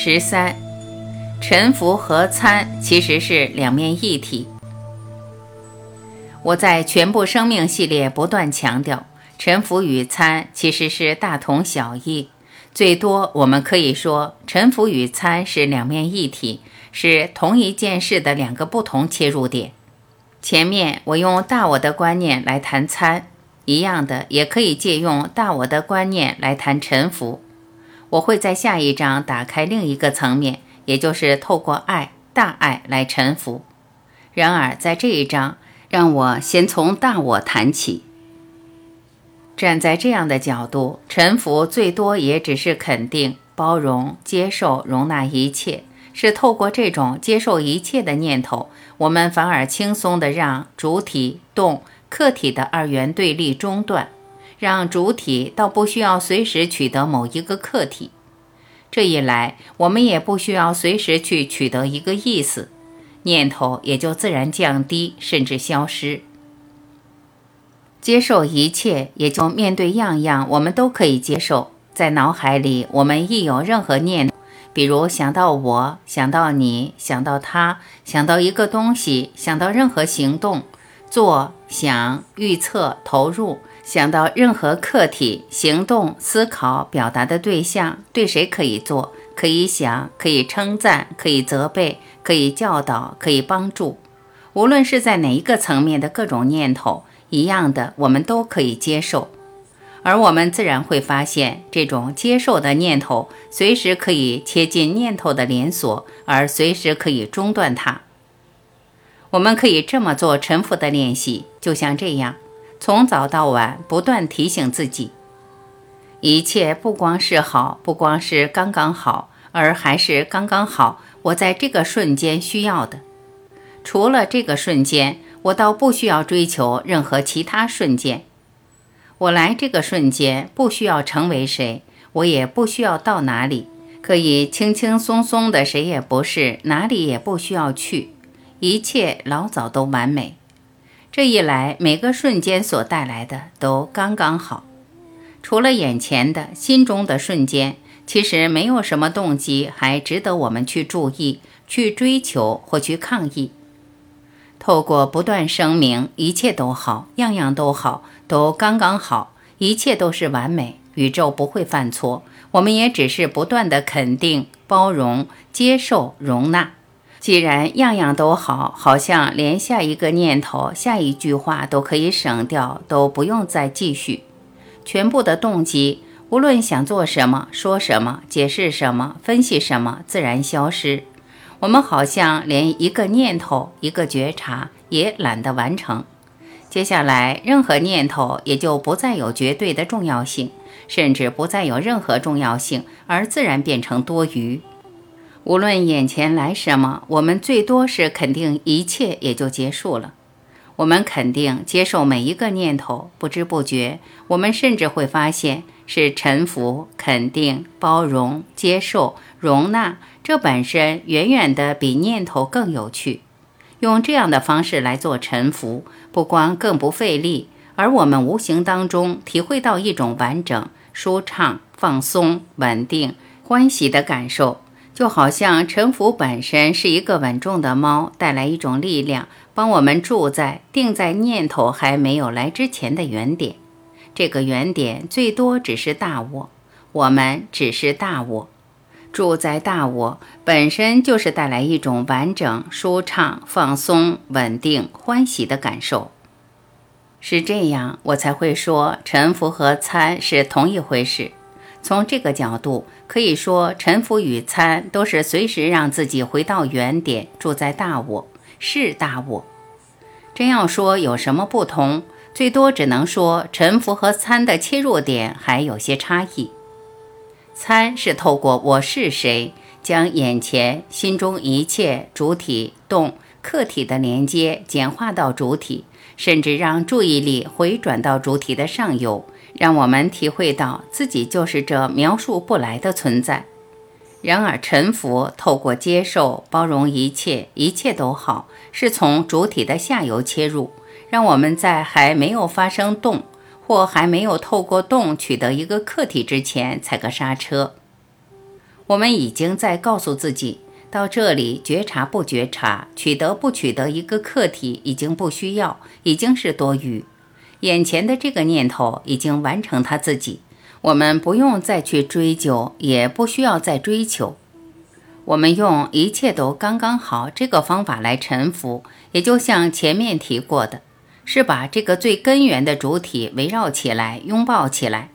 十三，沉浮和参其实是两面一体。我在全部生命系列不断强调，沉浮与参其实是大同小异。最多我们可以说，沉浮与参是两面一体，是同一件事的两个不同切入点。前面我用大我的观念来谈参，一样的也可以借用大我的观念来谈沉浮。我会在下一章打开另一个层面，也就是透过爱、大爱来臣服。然而，在这一章，让我先从大我谈起。站在这样的角度，臣服最多也只是肯定、包容、接受、容纳一切。是透过这种接受一切的念头，我们反而轻松地让主体、动、客体的二元对立中断。让主体倒不需要随时取得某一个客体，这一来，我们也不需要随时去取得一个意思，念头也就自然降低，甚至消失。接受一切，也就面对样样，我们都可以接受。在脑海里，我们一有任何念头，比如想到我，想到你，想到他，想到一个东西，想到任何行动，做、想、预测、投入。想到任何客体、行动、思考、表达的对象，对谁可以做，可以想，可以称赞，可以责备，可以教导，可以帮助。无论是在哪一个层面的各种念头，一样的，我们都可以接受。而我们自然会发现，这种接受的念头，随时可以切进念头的连锁，而随时可以中断它。我们可以这么做沉浮的练习，就像这样。从早到晚，不断提醒自己，一切不光是好，不光是刚刚好，而还是刚刚好。我在这个瞬间需要的，除了这个瞬间，我倒不需要追求任何其他瞬间。我来这个瞬间，不需要成为谁，我也不需要到哪里，可以轻轻松松的，谁也不是，哪里也不需要去，一切老早都完美。这一来，每个瞬间所带来的都刚刚好。除了眼前的心中的瞬间，其实没有什么动机还值得我们去注意、去追求或去抗议。透过不断声明，一切都好，样样都好，都刚刚好，一切都是完美，宇宙不会犯错。我们也只是不断的肯定、包容、接受、容纳。既然样样都好，好像连下一个念头、下一句话都可以省掉，都不用再继续。全部的动机，无论想做什么、说什么、解释什么、分析什么，自然消失。我们好像连一个念头、一个觉察也懒得完成。接下来，任何念头也就不再有绝对的重要性，甚至不再有任何重要性，而自然变成多余。无论眼前来什么，我们最多是肯定一切，也就结束了。我们肯定接受每一个念头，不知不觉，我们甚至会发现是臣服、肯定、包容、接受、容纳。这本身远远的比念头更有趣。用这样的方式来做臣服，不光更不费力，而我们无形当中体会到一种完整、舒畅、放松、稳定、欢喜的感受。就好像沉浮本身是一个稳重的猫，带来一种力量，帮我们住在定在念头还没有来之前的原点。这个原点最多只是大我，我们只是大我，住在大我本身就是带来一种完整、舒畅、放松、稳定、欢喜的感受。是这样，我才会说沉浮和参是同一回事。从这个角度，可以说沉浮与参都是随时让自己回到原点，住在大我，是大我。真要说有什么不同，最多只能说沉浮和参的切入点还有些差异。参是透过我是谁，将眼前、心中一切主体、动、客体的连接简化到主体，甚至让注意力回转到主体的上游。让我们体会到自己就是这描述不来的存在。然而，臣服透过接受、包容一切，一切都好，是从主体的下游切入，让我们在还没有发生动，或还没有透过动取得一个客体之前踩个刹车。我们已经在告诉自己，到这里觉察不觉察，取得不取得一个客体已经不需要，已经是多余。眼前的这个念头已经完成它自己，我们不用再去追究，也不需要再追求。我们用一切都刚刚好这个方法来臣服，也就像前面提过的，是把这个最根源的主体围绕起来，拥抱起来。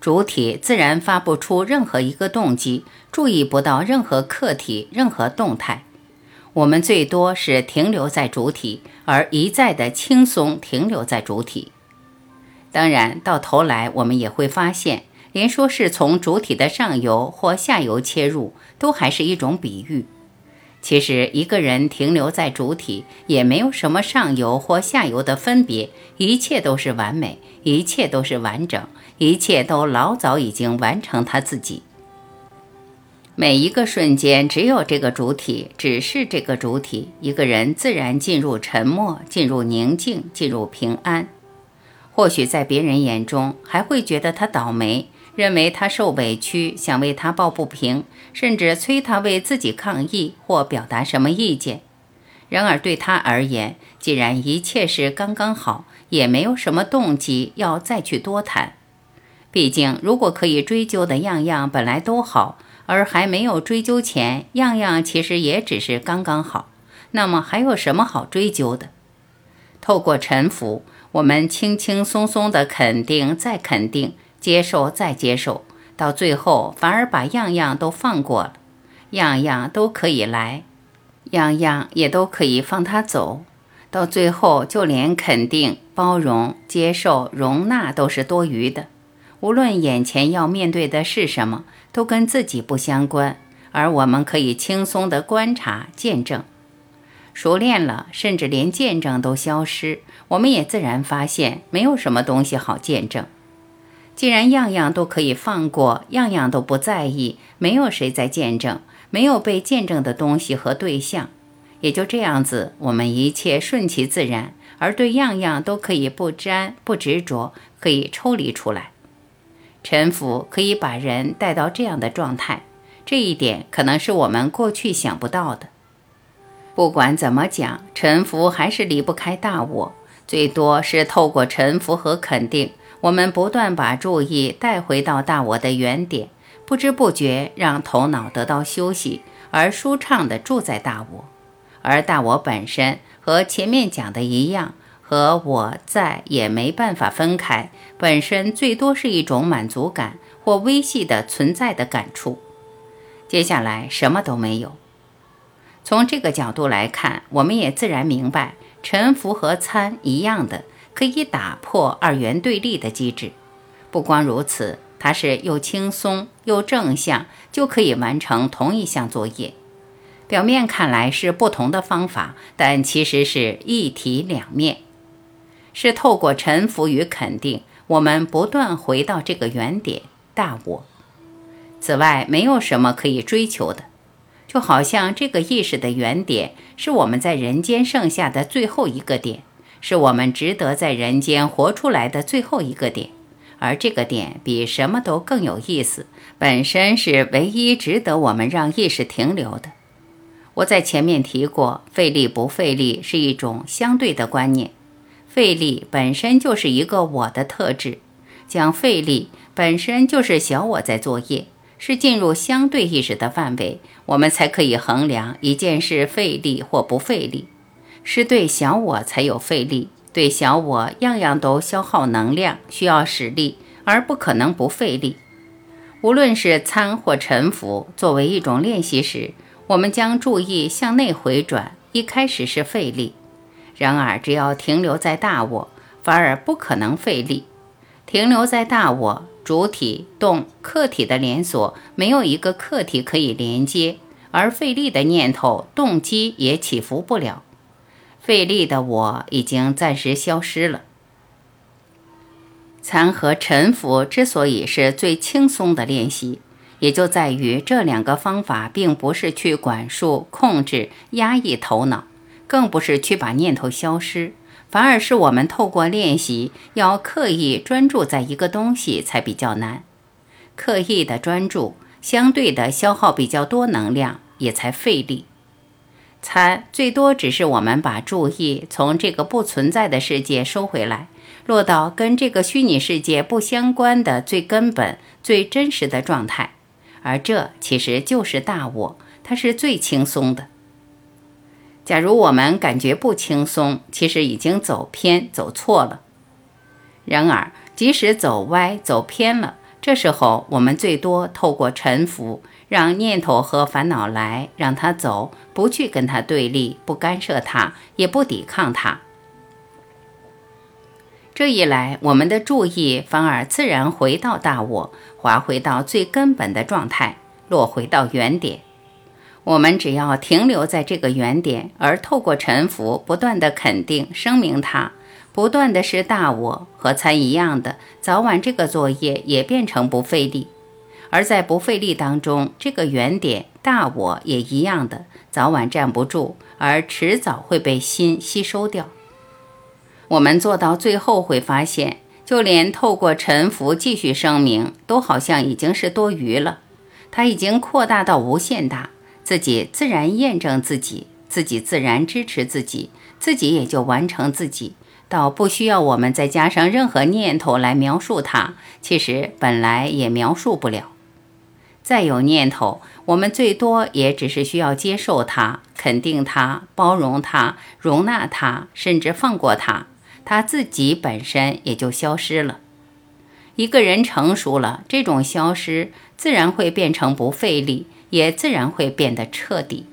主体自然发不出任何一个动机，注意不到任何客体、任何动态。我们最多是停留在主体，而一再的轻松停留在主体。当然，到头来我们也会发现，连说是从主体的上游或下游切入，都还是一种比喻。其实，一个人停留在主体，也没有什么上游或下游的分别，一切都是完美，一切都是完整。一切都老早已经完成他自己。每一个瞬间，只有这个主体，只是这个主体。一个人自然进入沉默，进入宁静，进入平安。或许在别人眼中，还会觉得他倒霉，认为他受委屈，想为他抱不平，甚至催他为自己抗议或表达什么意见。然而对他而言，既然一切是刚刚好，也没有什么动机要再去多谈。毕竟，如果可以追究的样样本来都好，而还没有追究前，样样其实也只是刚刚好，那么还有什么好追究的？透过沉浮，我们轻轻松松的肯定再肯定，接受再接受，到最后反而把样样都放过了，样样都可以来，样样也都可以放他走，到最后就连肯定、包容、接受、容纳都是多余的。无论眼前要面对的是什么，都跟自己不相关，而我们可以轻松地观察、见证。熟练了，甚至连见证都消失，我们也自然发现没有什么东西好见证。既然样样都可以放过，样样都不在意，没有谁在见证，没有被见证的东西和对象，也就这样子，我们一切顺其自然，而对样样都可以不沾、不执着，可以抽离出来。臣服可以把人带到这样的状态，这一点可能是我们过去想不到的。不管怎么讲，臣服还是离不开大我，最多是透过臣服和肯定，我们不断把注意带回到大我的原点，不知不觉让头脑得到休息，而舒畅地住在大我。而大我本身和前面讲的一样。和我在也没办法分开，本身最多是一种满足感或微细的存在的感触。接下来什么都没有。从这个角度来看，我们也自然明白，沉浮和参一样的，可以打破二元对立的机制。不光如此，它是又轻松又正向，就可以完成同一项作业。表面看来是不同的方法，但其实是一体两面。是透过臣服与肯定，我们不断回到这个原点大我。此外，没有什么可以追求的，就好像这个意识的原点是我们在人间剩下的最后一个点，是我们值得在人间活出来的最后一个点。而这个点比什么都更有意思，本身是唯一值得我们让意识停留的。我在前面提过，费力不费力是一种相对的观念。费力本身就是一个我的特质，讲费力本身就是小我在作业，是进入相对意识的范围，我们才可以衡量一件事费力或不费力。是对小我才有费力，对小我样样都消耗能量，需要使力，而不可能不费力。无论是参或沉浮，作为一种练习时，我们将注意向内回转，一开始是费力。然而，只要停留在大我，反而不可能费力。停留在大我，主体动客体的连锁，没有一个客体可以连接，而费力的念头动机也起伏不了。费力的我已经暂时消失了。残和沉浮之所以是最轻松的练习，也就在于这两个方法并不是去管束、控制、压抑头脑。更不是去把念头消失，反而是我们透过练习，要刻意专注在一个东西才比较难。刻意的专注，相对的消耗比较多能量，也才费力。参最多只是我们把注意从这个不存在的世界收回来，落到跟这个虚拟世界不相关的最根本、最真实的状态，而这其实就是大我，它是最轻松的。假如我们感觉不轻松，其实已经走偏、走错了。然而，即使走歪、走偏了，这时候我们最多透过沉浮。让念头和烦恼来，让它走，不去跟它对立，不干涉它，也不抵抗它。这一来，我们的注意反而自然回到大我，滑回到最根本的状态，落回到原点。我们只要停留在这个原点，而透过沉浮，不断的肯定、声明它，不断的是大我和参一样的，早晚这个作业也变成不费力。而在不费力当中，这个原点大我也一样的，早晚站不住，而迟早会被心吸收掉。我们做到最后会发现，就连透过沉浮继续声明，都好像已经是多余了。它已经扩大到无限大，自己自然验证自己，自己自然支持自己，自己也就完成自己。倒不需要我们再加上任何念头来描述它，其实本来也描述不了。再有念头，我们最多也只是需要接受它、肯定它、包容它、容纳它，甚至放过它，它自己本身也就消失了。一个人成熟了，这种消失自然会变成不费力，也自然会变得彻底。